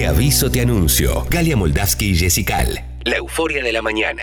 Te aviso, te anuncio. Galia Moldavsky y Jessical. La euforia de la mañana.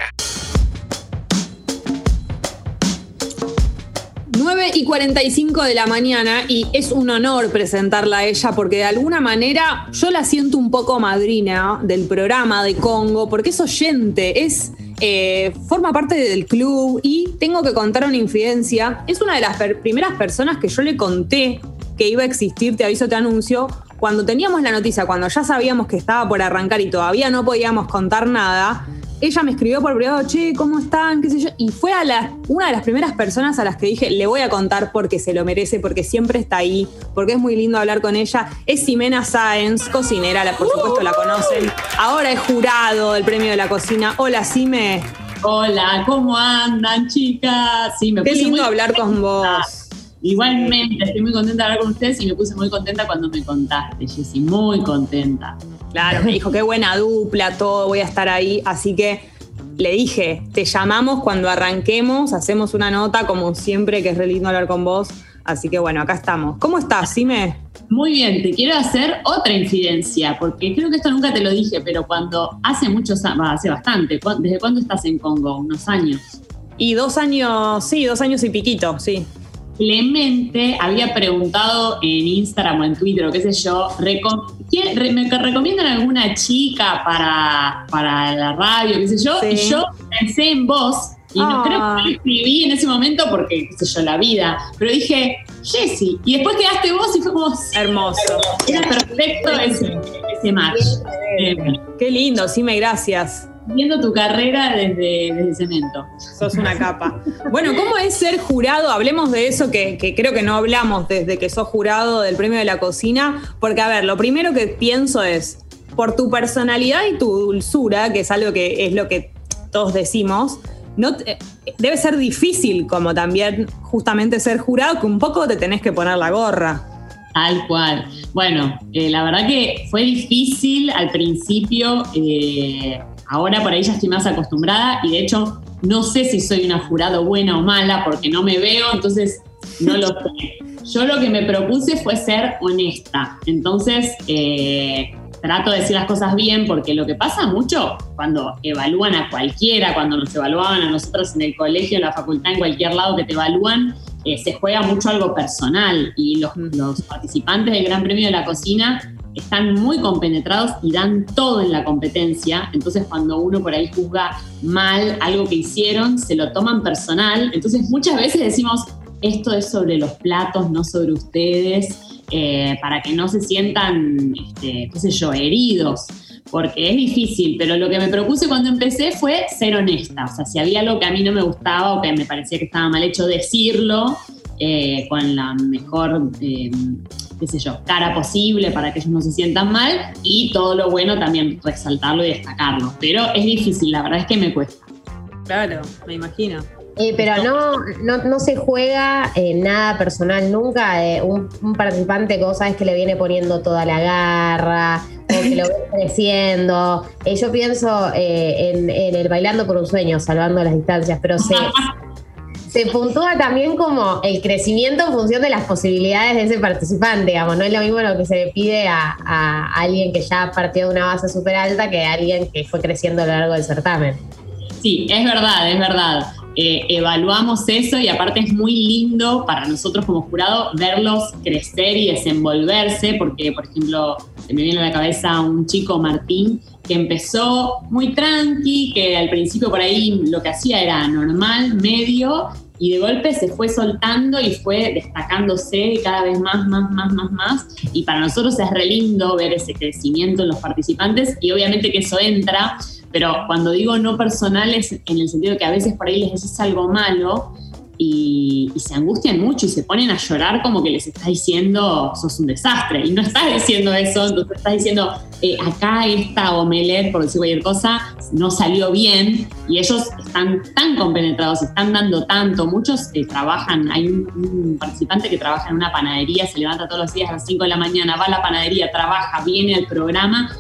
9 y 45 de la mañana y es un honor presentarla a ella porque de alguna manera yo la siento un poco madrina del programa de Congo porque es oyente, es eh, forma parte del club y tengo que contar una infidencia. Es una de las primeras personas que yo le conté que iba a existir Te Aviso, Te Anuncio. Cuando teníamos la noticia, cuando ya sabíamos que estaba por arrancar y todavía no podíamos contar nada, ella me escribió por privado, che, ¿cómo están? ¿Qué sé yo? Y fue a la, una de las primeras personas a las que dije, le voy a contar porque se lo merece, porque siempre está ahí, porque es muy lindo hablar con ella. Es Ximena Sáenz, cocinera, por supuesto la conocen. Ahora es jurado del premio de la cocina. Hola, Sime. Hola, ¿cómo andan, chicas? Sí, me Qué lindo hablar con vos. Igualmente, estoy muy contenta de hablar con ustedes y me puse muy contenta cuando me contaste, Jessy, muy contenta. Claro, me dijo, qué buena dupla, todo, voy a estar ahí. Así que le dije, te llamamos cuando arranquemos, hacemos una nota, como siempre, que es re lindo hablar con vos. Así que bueno, acá estamos. ¿Cómo estás, Sime? Muy bien, te quiero hacer otra infidencia, porque creo que esto nunca te lo dije, pero cuando hace muchos años, hace bastante, ¿desde cuándo estás en Congo? ¿Unos años? Y dos años, sí, dos años y piquito, sí. Clemente había preguntado en Instagram o en Twitter o qué sé yo, ¿me recomiendan alguna chica para, para la radio, qué sé yo? Y yo pensé en vos y no creo que ah. escribí en ese momento porque, qué sé yo, la vida. Pero dije, Jessy. Y después quedaste vos y fue como. Hermoso. Era perfecto ese, ese match. Qué lindo, sí, me gracias viendo tu carrera desde, desde Cemento. Sos una capa. Bueno, ¿cómo es ser jurado? Hablemos de eso que, creo que no hablamos desde que sos jurado del premio de la cocina, porque a ver, lo primero que pienso es, por tu personalidad y tu dulzura, que es algo que es lo que todos decimos, no debe ser difícil como también justamente ser jurado, que un poco te tenés que poner la gorra. Tal cual. Bueno, eh, la verdad que fue difícil al principio. Eh, Ahora por ahí ya estoy más acostumbrada y de hecho no sé si soy una jurado buena o mala porque no me veo, entonces no lo sé. Yo lo que me propuse fue ser honesta. Entonces, eh, trato de decir las cosas bien porque lo que pasa mucho cuando evalúan a cualquiera, cuando nos evaluaban a nosotros en el colegio, en la facultad, en cualquier lado que te evalúan, eh, se juega mucho algo personal y los, los participantes del Gran Premio de la Cocina están muy compenetrados y dan todo en la competencia. Entonces, cuando uno por ahí juzga mal algo que hicieron, se lo toman personal. Entonces, muchas veces decimos, esto es sobre los platos, no sobre ustedes, eh, para que no se sientan, este, qué sé yo, heridos. Porque es difícil, pero lo que me propuse cuando empecé fue ser honesta. O sea, si había algo que a mí no me gustaba o que me parecía que estaba mal hecho, decirlo eh, con la mejor eh, qué sé yo, cara posible para que ellos no se sientan mal y todo lo bueno también resaltarlo y destacarlo. Pero es difícil, la verdad es que me cuesta. Claro, me imagino. Eh, pero no, no, se juega nada personal nunca. Eh, un, participante que vos sabes que le viene poniendo toda la garra o que lo ves creciendo. Eh, yo pienso en, en, el bailando por un sueño, salvando las distancias, pero se, se puntúa también como el crecimiento en función de las posibilidades de ese participante, digamos, no es lo mismo lo que se le pide a, alguien que ya partió de una base súper alta que a alguien que fue creciendo a lo largo del certamen. Sí, es verdad, es verdad. Eh, evaluamos eso y aparte es muy lindo para nosotros como jurado verlos crecer y desenvolverse, porque por ejemplo se me viene a la cabeza un chico Martín que empezó muy tranqui, que al principio por ahí lo que hacía era normal, medio, y de golpe se fue soltando y fue destacándose cada vez más, más, más, más, más. Y para nosotros es re lindo ver ese crecimiento en los participantes y obviamente que eso entra, pero cuando digo no personales, en el sentido de que a veces por ahí les decís algo malo, y, se angustian mucho y se ponen a llorar como que les estás diciendo sos un desastre. Y no estás diciendo eso, entonces estás diciendo eh, acá esta omelette, por decir cualquier cosa, no salió bien y ellos están tan compenetrados, están dando tanto. Muchos eh, trabajan, hay un, participante que trabaja en una panadería, se levanta todos los días a las 5 de la mañana, va a la panadería, trabaja, viene al programa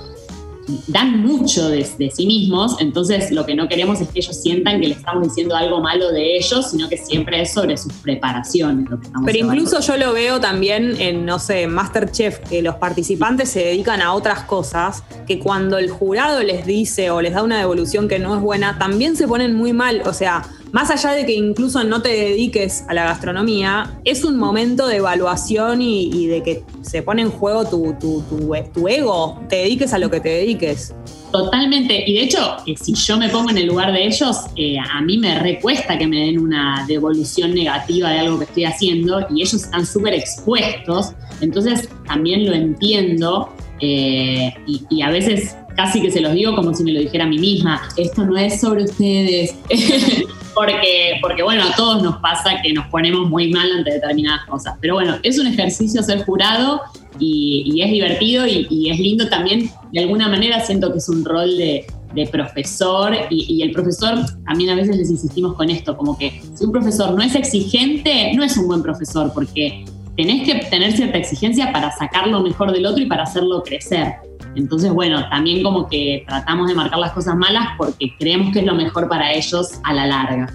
dan mucho de, sí mismos, entonces lo que no queremos es que ellos sientan que le estamos diciendo algo malo de ellos, sino que siempre es sobre sus preparaciones. Pero incluso yo lo veo también en, no sé, Masterchef, que los participantes se dedican a otras cosas, que cuando el jurado les dice o les da una devolución que no es buena, también se ponen muy mal, o sea más allá de que incluso no te dediques a la gastronomía, es un momento de evaluación y, de que se pone en juego tu, ego, te dediques a lo que te dediques. Totalmente, y de hecho, eh, si yo me pongo en el lugar de ellos, eh, a mí me recuesta que me den una devolución negativa de algo que estoy haciendo y ellos están súper expuestos, entonces también lo entiendo eh, y, a veces casi que se los digo como si me lo dijera a mí misma, esto no es sobre ustedes, porque, porque bueno, a todos nos pasa que nos ponemos muy mal ante determinadas cosas. Pero bueno, es un ejercicio ser jurado y, es divertido y, es lindo también. De alguna manera siento que es un rol de, profesor y, el profesor también a veces les insistimos con esto, como que si un profesor no es exigente, no es un buen profesor porque tenés que tener cierta exigencia para sacar lo mejor del otro y para hacerlo crecer. Entonces, bueno, también como que tratamos de marcar las cosas malas porque creemos que es lo mejor para ellos a la larga.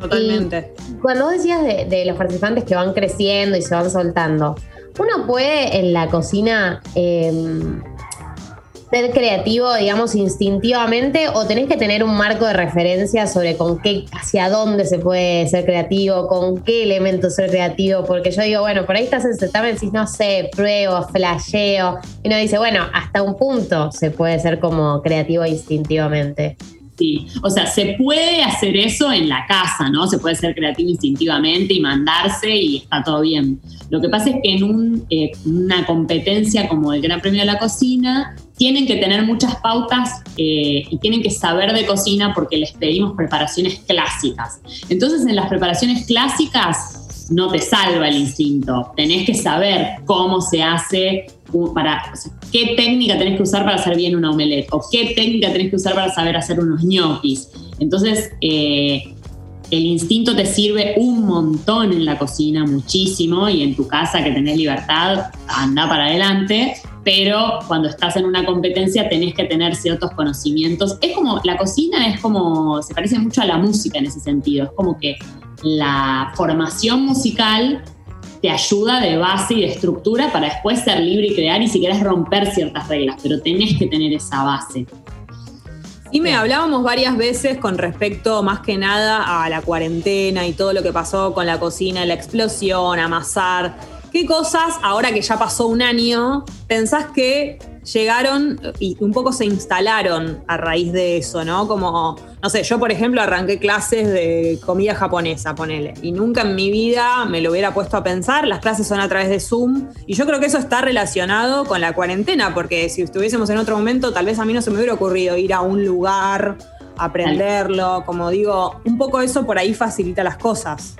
Totalmente. cuando vos decías de, los participantes que van creciendo y se van soltando, uno puede en la cocina em, ser creativo, digamos, instintivamente o tenés que tener un marco de referencia sobre con qué, hacia dónde se puede ser creativo, con qué elementos ser creativo? Porque yo digo, bueno, por ahí estás en certamen decís, no sé, pruebo, flasheo. Y uno dice, bueno, hasta un punto se puede ser como creativo instintivamente. Sí, o sea, se puede hacer eso en la casa, ¿no? Se puede ser creativo instintivamente y mandarse y está todo bien. Lo que pasa es que en eh, una competencia como el Gran Premio de la Cocina, tienen que tener muchas pautas eh, y tienen que saber de cocina porque les pedimos preparaciones clásicas. Entonces, en las preparaciones clásicas no te salva el instinto. Tenés que saber cómo se hace para, qué técnica tenés que usar para hacer bien una omelette o qué técnica tenés que usar para saber hacer unos ñoquis. Entonces, eh, el instinto te sirve un montón en la cocina, muchísimo, y en tu casa que tenés libertad, anda para adelante, pero cuando estás en una competencia tenés que tener ciertos conocimientos. Es como, la cocina es como, se parece mucho a la música en ese sentido, es como que la formación musical te ayuda de base y de estructura para después ser libre y crear y si querés romper ciertas reglas, pero tenés que tener esa base. Y me hablábamos varias veces con respecto más que nada a la cuarentena y todo lo que pasó con la cocina, la explosión, amasar. ¿Qué cosas, ahora que ya pasó un año, pensás que llegaron y un poco se instalaron a raíz de eso, ¿no? Como, no sé, yo por ejemplo arranqué clases de comida japonesa, ponele, y nunca en mi vida me lo hubiera puesto a pensar, las clases son a través de Zoom, y yo creo que eso está relacionado con la cuarentena, porque si estuviésemos en otro momento, tal vez a mí no se me hubiera ocurrido ir a un lugar, aprenderlo, como digo, un poco eso por ahí facilita las cosas.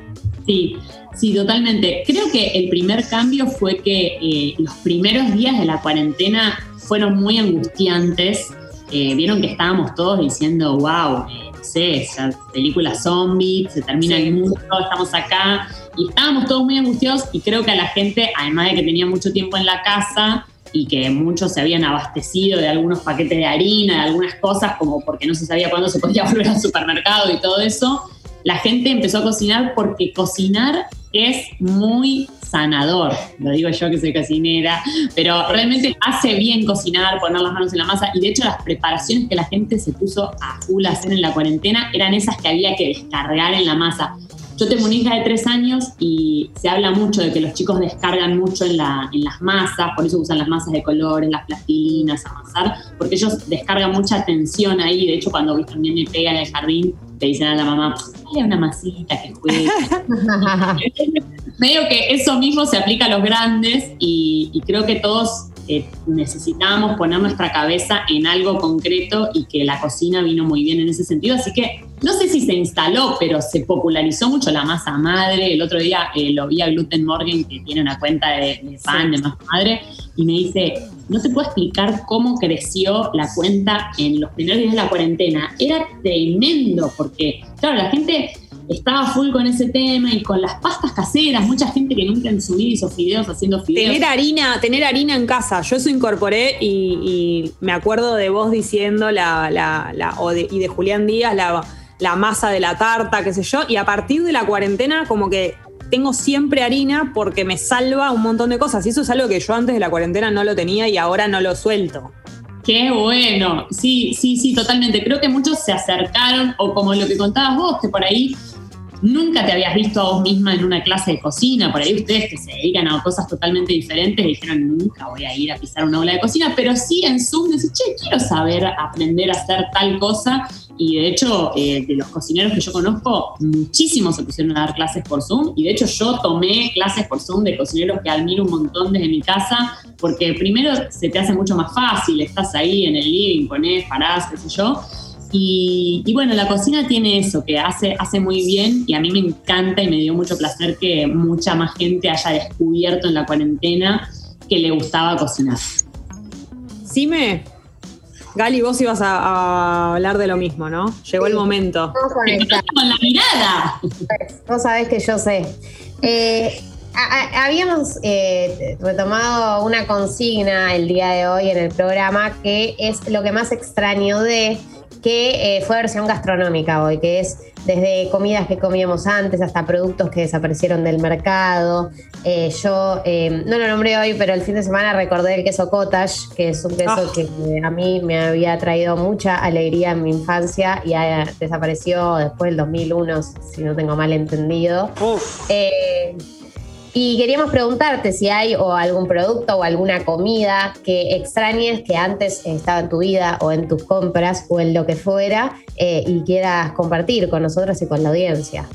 Sí, sí, totalmente. Creo que el primer cambio fue que eh, los primeros días de la cuarentena fueron muy angustiantes. Eh, vieron que estábamos todos diciendo, wow, eh, no sé, película zombie, se termina el mundo, estamos acá. Y estábamos todos muy angustiados y creo que a la gente, además de que tenía mucho tiempo en la casa y que muchos se habían abastecido de algunos paquetes de harina, de algunas cosas, como porque no se sabía cuándo se podía volver al supermercado y todo eso, la gente empezó a cocinar porque cocinar es muy sanador. Lo digo yo que soy cocinera, pero realmente hace bien cocinar, poner las manos en la masa. Y de hecho, las preparaciones que la gente se puso a full hacer en la cuarentena eran esas que había que descargar en la masa. Yo tengo una hija de tres años y se habla mucho de que los chicos descargan mucho en, la, en las masas, por eso usan las masas de colores, las plastilinas, amasar, porque ellos descargan mucha tensión ahí. De hecho, cuando también me pega en el jardín, te dicen a la mamá, dale una masita que juegue. Medio que eso mismo se aplica a los grandes y, creo que todos eh, necesitamos poner nuestra cabeza en algo concreto y que la cocina vino muy bien en ese sentido. Así que no sé si se instaló, pero se popularizó mucho la masa madre. El otro día eh, lo vi a Gluten Morgan, que tiene una cuenta de, pan de masa madre, y me dice, no te puedo explicar cómo creció la cuenta en los primeros días de la cuarentena. Era tremendo, porque, claro, la gente estaba full con ese tema y con las pastas caseras. Mucha gente que nunca en su vida hizo fideos haciendo fideos. Tener harina, tener harina en casa. Yo eso incorporé y, me acuerdo de vos diciendo la, la, la y de Julián Díaz la, la masa de la tarta, qué sé yo. Y a partir de la cuarentena, como que tengo siempre harina porque me salva un montón de cosas. Y eso es algo que yo antes de la cuarentena no lo tenía y ahora no lo suelto. Qué bueno, sí, sí, sí, totalmente. Creo que muchos se acercaron, o como lo que contabas vos, que por ahí nunca te habías visto a vos misma en una clase de cocina, por ahí ustedes que se dedican a cosas totalmente diferentes dijeron, nunca voy a ir a pisar una aula de cocina, pero sí en Zoom decís, che, quiero saber aprender a hacer tal cosa. Y de hecho, eh, de los cocineros que yo conozco, muchísimos se pusieron a dar clases por Zoom. Y de hecho, yo tomé clases por Zoom de cocineros que admiro un montón desde mi casa, porque primero se te hace mucho más fácil, estás ahí en el living, ponés, parás, qué sé yo y, bueno, la cocina tiene eso, que hace, hace muy bien y a mí me encanta y me dio mucho placer que mucha más gente haya descubierto en la cuarentena que le gustaba cocinar. Sime, Gali, vos ibas a, hablar de lo mismo, ¿no? Llegó el momento. Con la mirada. Vos sabés que yo sé. Eh, habíamos eh, retomado una consigna el día de hoy en el programa que es lo que más extraño de que eh, fue versión gastronómica hoy, que es desde comidas que comíamos antes hasta productos que desaparecieron del mercado. Eh, yo eh, no lo nombré hoy, pero el fin de semana recordé el queso cottage, que es un queso ah. que a mí me había traído mucha alegría en mi infancia y desapareció después del 2001, si no tengo mal entendido. Y queríamos preguntarte si hay o algún producto o alguna comida que extrañes que antes estaba en tu vida o en tus compras o en lo que fuera eh, y quieras compartir con nosotros y con la audiencia.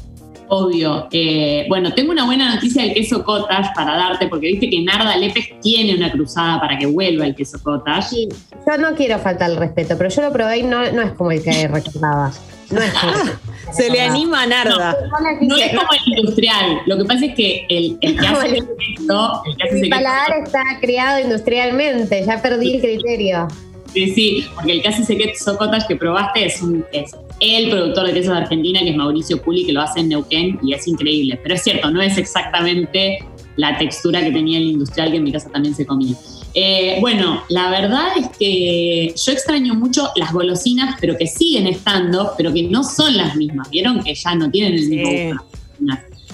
Obvio. Eh, bueno, tengo una buena noticia del queso cottage para darte, porque viste que Narda Lepes tiene una cruzada para que vuelva el queso cottage. Sí, yo no quiero faltar el respeto, pero yo lo probé y no, no es como el que recordaba. No es como Se le anima a Narda. No, es como el industrial. Lo que pasa es que el, el que hace esto, el que hace Mi paladar está creado industrialmente, ya perdí el criterio. Sí, sí, porque el que hace ese queso cottage que probaste es, un, es el productor de quesos de Argentina, que es Mauricio Puli, que lo hace en Neuquén y es increíble. Pero es cierto, no es exactamente la textura que tenía el industrial que en mi casa también se comía. Eh, bueno, la verdad es que yo extraño mucho las golosinas, pero que siguen estando, pero que no son las mismas. Vieron que ya no tienen el mismo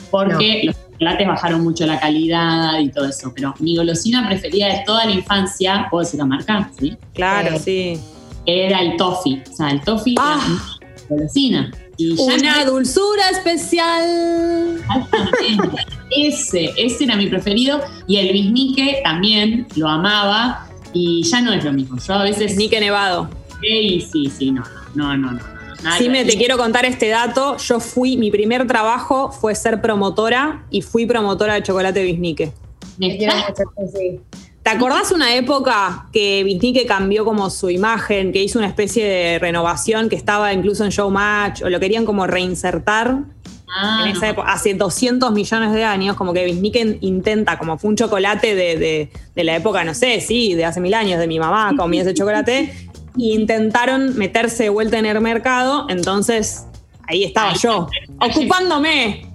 porque los chocolates bajaron mucho la calidad y todo eso. Pero mi golosina preferida de toda la infancia, puedo decir la marca, ¿sí? Claro, sí. Era el toffee. O sea, el toffee ah. golosina. Una dulzura especial. ese, ese era mi preferido. Y el bisnique también lo amaba. Y ya no es lo mismo. Yo a veces. Bisnique nevado. Sí, sí, sí, no, no, no, no. sí, me te quiero contar este dato. Yo fui, mi primer trabajo fue ser promotora y fui promotora de chocolate bisnique. ¿Me ¿Te acordás una época que Vintique cambió como su imagen, que hizo una especie de renovación que estaba incluso en Showmatch o lo querían como reinsertar? Ah, en esa época, hace 200 millones de años, como que intenta, como fue un chocolate de, la época, no sé, sí, de hace mil años, de mi mamá comía ese chocolate, e intentaron meterse de vuelta en el mercado, entonces ahí estaba yo, ocupándome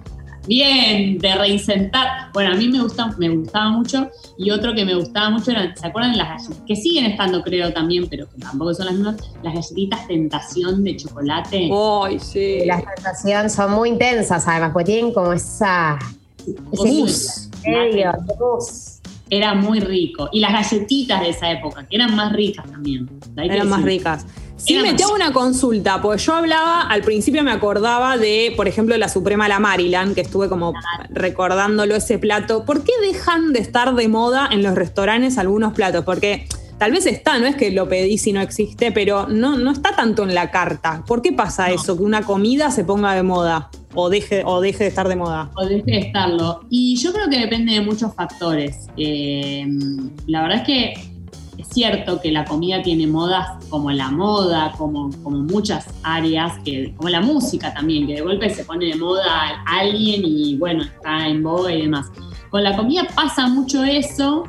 bien, de reinsentar. Bueno, a mí me, gusta, me gustaba mucho y otro que me gustaba mucho eran, ¿se acuerdan las galletitas? Que siguen estando, creo, también, pero que tampoco son las mismas, las galletitas tentación de chocolate. ¡Ay, sí! Las tentación son muy intensas, además, porque tienen como esa... Ese Era muy rico. Y las galletitas de esa época, que eran más ricas también. Eran más ricas. Sí, me hago una consulta, porque yo hablaba, al principio me acordaba de, por ejemplo, la Suprema La Maryland, que estuve como recordándolo ese plato. ¿Por qué dejan de estar de moda en los restaurantes algunos platos? Porque tal vez está, no es que lo pedís y no existe, pero no, no está tanto en la carta. ¿Por qué pasa eso, que una comida se ponga de moda? O deje, o deje de estar de moda. O deje de estarlo. Y yo creo que depende de muchos factores. Eh, la verdad es que es cierto que la comida tiene modas como la moda, como, como muchas áreas, que, como la música también, que de golpe se pone de moda alguien y bueno, está en boga y demás. Con la comida pasa mucho eso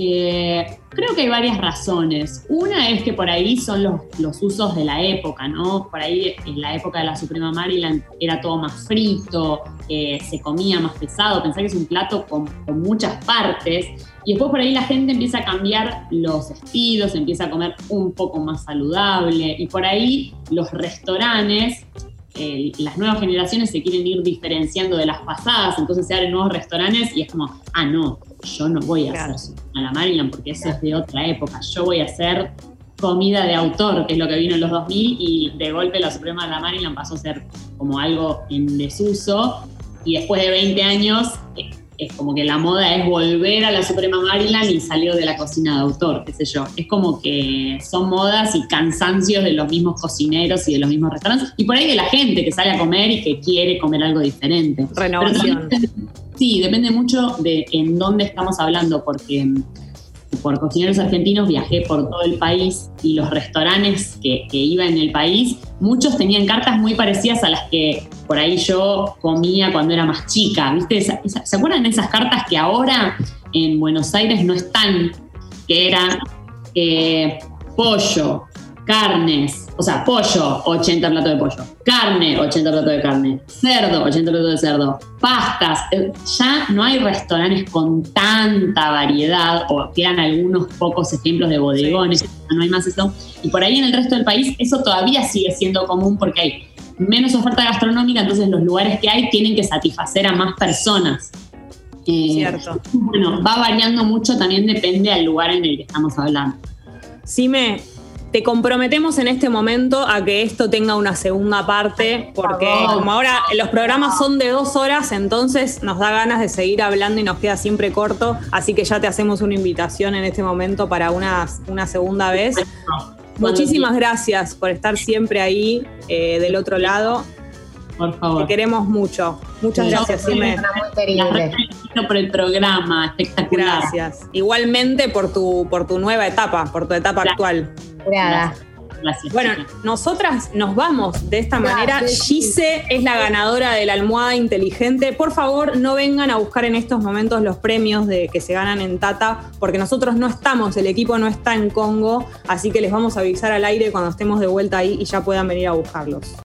Eh, creo que hay varias razones. Una es que por ahí son los, los, usos de la época, ¿no? Por ahí en la época de la Suprema Maryland era todo más frito, eh, se comía más pesado, pensá que es un plato con, con, muchas partes. Y después por ahí la gente empieza a cambiar los estilos, empieza a comer un poco más saludable. Y por ahí los restaurantes eh, las nuevas generaciones se quieren ir diferenciando de las pasadas, entonces se abren nuevos restaurantes y es como, ah, no, yo no voy a hacer a la Maryland porque eso es de otra época, yo voy a hacer comida de autor, que es lo que vino en los 2000 y de golpe la Suprema de la Maryland pasó a ser como algo en desuso. Y después de 20 años es como que la moda es volver a la Suprema Maryland y salió de la cocina de autor, qué sé yo. Es como que son modas y cansancios de los mismos cocineros y de los mismos restaurantes y por ahí de la gente que sale a comer y que quiere comer algo diferente. Renovación. sí, depende mucho de en dónde estamos hablando, porque por cocineros argentinos viajé por todo el país y los restaurantes que, iba en el país, muchos tenían cartas muy parecidas a las que por ahí yo comía cuando era más chica. ¿viste? ¿Se acuerdan de esas cartas que ahora en Buenos Aires no están? Que eran eh, pollo, carnes, o sea, pollo, 80 platos de pollo, carne, 80 platos de carne, cerdo, 80 platos de cerdo, pastas. Eh, ya no hay restaurantes con tanta variedad, o quedan algunos pocos ejemplos de bodegones, no hay más eso. Y por ahí en el resto del país eso todavía sigue siendo común porque hay menos oferta gastronómica, entonces los lugares que hay tienen que satisfacer a más personas. Eh, Cierto. Bueno, va variando mucho, también depende del lugar en el que estamos hablando. Sí, me, te comprometemos en este momento a que esto tenga una segunda parte, porque como ahora los programas son de dos horas, entonces nos da ganas de seguir hablando y nos queda siempre corto, así que ya te hacemos una invitación en este momento para una, una segunda vez. Muchísimas gracias por estar siempre ahí eh, del otro lado. Por favor. Te queremos mucho. Muchas gracias, Sime. por el programa, espectacular. Gracias. Igualmente por tu, por tu nueva etapa, por tu etapa actual. Gracias. Bueno, nosotras nos vamos de esta manera. Gise es la ganadora de la almohada inteligente. Por favor, no vengan a buscar en estos momentos los premios de que se ganan en Tata, porque nosotros no estamos, el equipo no está en Congo, así que les vamos a avisar al aire cuando estemos de vuelta ahí y ya puedan venir a buscarlos.